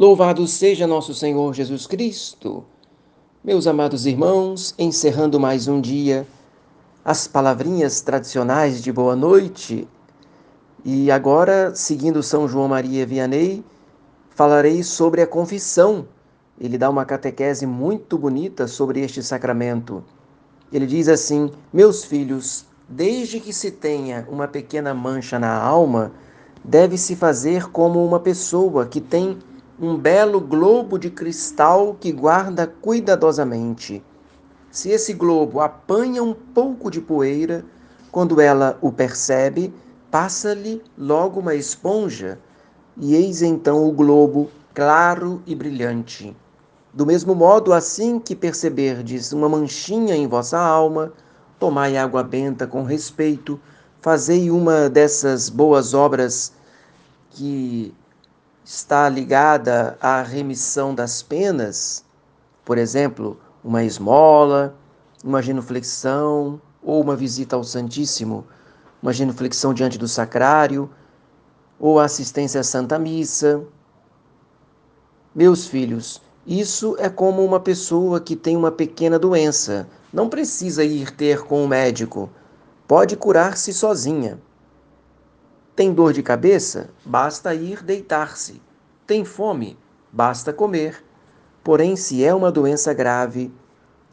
Louvado seja nosso Senhor Jesus Cristo. Meus amados irmãos, encerrando mais um dia, as palavrinhas tradicionais de boa noite. E agora, seguindo São João Maria Vianney, falarei sobre a confissão. Ele dá uma catequese muito bonita sobre este sacramento. Ele diz assim: Meus filhos, desde que se tenha uma pequena mancha na alma, deve-se fazer como uma pessoa que tem um belo globo de cristal que guarda cuidadosamente. Se esse globo apanha um pouco de poeira, quando ela o percebe, passa-lhe logo uma esponja, e eis então o globo claro e brilhante. Do mesmo modo, assim que perceberdes uma manchinha em vossa alma, tomai água benta com respeito, fazei uma dessas boas obras que está ligada à remissão das penas, por exemplo, uma esmola, uma genuflexão ou uma visita ao Santíssimo, uma genuflexão diante do sacrário ou a assistência à Santa Missa. Meus filhos, isso é como uma pessoa que tem uma pequena doença. Não precisa ir ter com o médico. Pode curar-se sozinha. Tem dor de cabeça? Basta ir deitar-se. Tem fome? Basta comer. Porém, se é uma doença grave,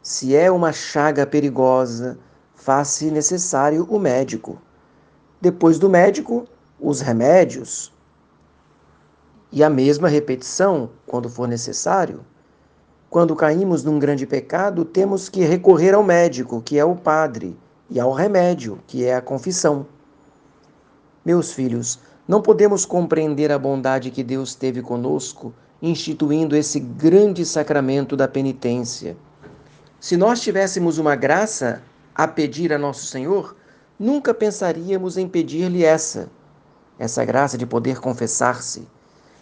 se é uma chaga perigosa, faz-se necessário o médico. Depois do médico, os remédios. E a mesma repetição, quando for necessário. Quando caímos num grande pecado, temos que recorrer ao médico, que é o padre, e ao remédio, que é a confissão. Meus filhos, não podemos compreender a bondade que Deus teve conosco, instituindo esse grande sacramento da penitência. Se nós tivéssemos uma graça a pedir a nosso Senhor, nunca pensaríamos em pedir-lhe essa, essa graça de poder confessar-se.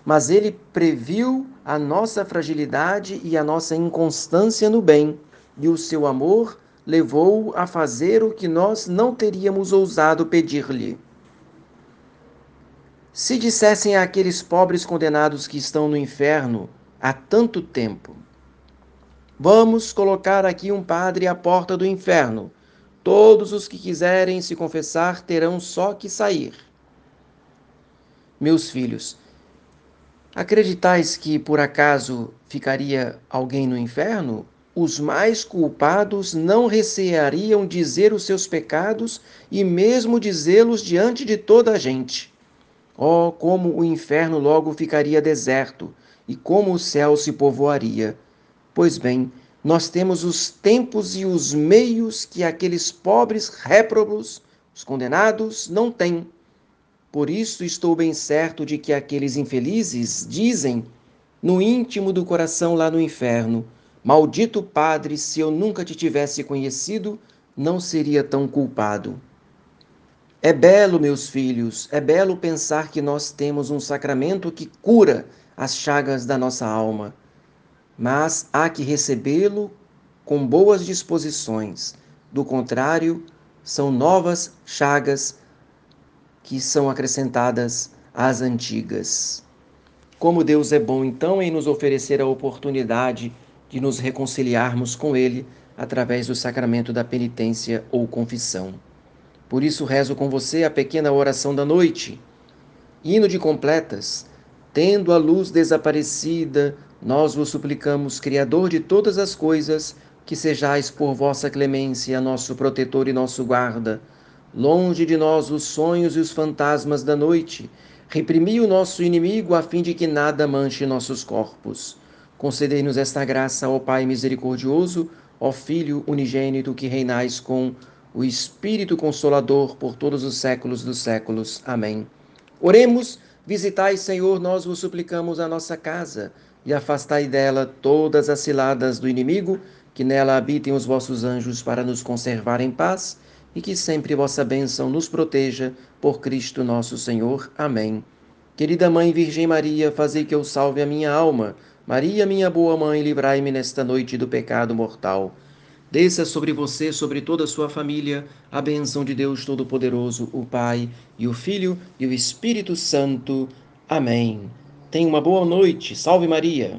Mas ele previu a nossa fragilidade e a nossa inconstância no bem, e o seu amor levou a fazer o que nós não teríamos ousado pedir-lhe. Se dissessem àqueles pobres condenados que estão no inferno há tanto tempo: Vamos colocar aqui um padre à porta do inferno. Todos os que quiserem se confessar terão só que sair. Meus filhos, acreditais que por acaso ficaria alguém no inferno? Os mais culpados não receariam dizer os seus pecados e mesmo dizê-los diante de toda a gente. Oh, como o inferno logo ficaria deserto e como o céu se povoaria! Pois bem, nós temos os tempos e os meios que aqueles pobres réprobos, os condenados, não têm. Por isso estou bem certo de que aqueles infelizes dizem, no íntimo do coração lá no inferno: Maldito Padre, se eu nunca te tivesse conhecido, não seria tão culpado. É belo, meus filhos, é belo pensar que nós temos um sacramento que cura as chagas da nossa alma, mas há que recebê-lo com boas disposições. Do contrário, são novas chagas que são acrescentadas às antigas. Como Deus é bom, então, em nos oferecer a oportunidade de nos reconciliarmos com Ele através do sacramento da penitência ou confissão. Por isso rezo com você a pequena oração da noite. Hino de completas. Tendo a luz desaparecida, nós vos suplicamos, Criador de todas as coisas, que sejais por vossa clemência nosso protetor e nosso guarda. Longe de nós os sonhos e os fantasmas da noite. Reprimi o nosso inimigo a fim de que nada manche nossos corpos. Concedei-nos esta graça, ó Pai misericordioso, ó Filho unigênito que reinais com o Espírito Consolador por todos os séculos dos séculos. Amém. Oremos, visitai, Senhor, nós vos suplicamos a nossa casa e afastai dela todas as ciladas do inimigo, que nela habitem os vossos anjos para nos conservar em paz e que sempre vossa bênção nos proteja por Cristo nosso Senhor. Amém. Querida Mãe Virgem Maria, fazei que eu salve a minha alma. Maria, minha boa mãe, livrai-me nesta noite do pecado mortal. Desça sobre você, sobre toda a sua família, a bênção de Deus Todo-Poderoso, o Pai, e o Filho e o Espírito Santo. Amém. Tenha uma boa noite. Salve Maria.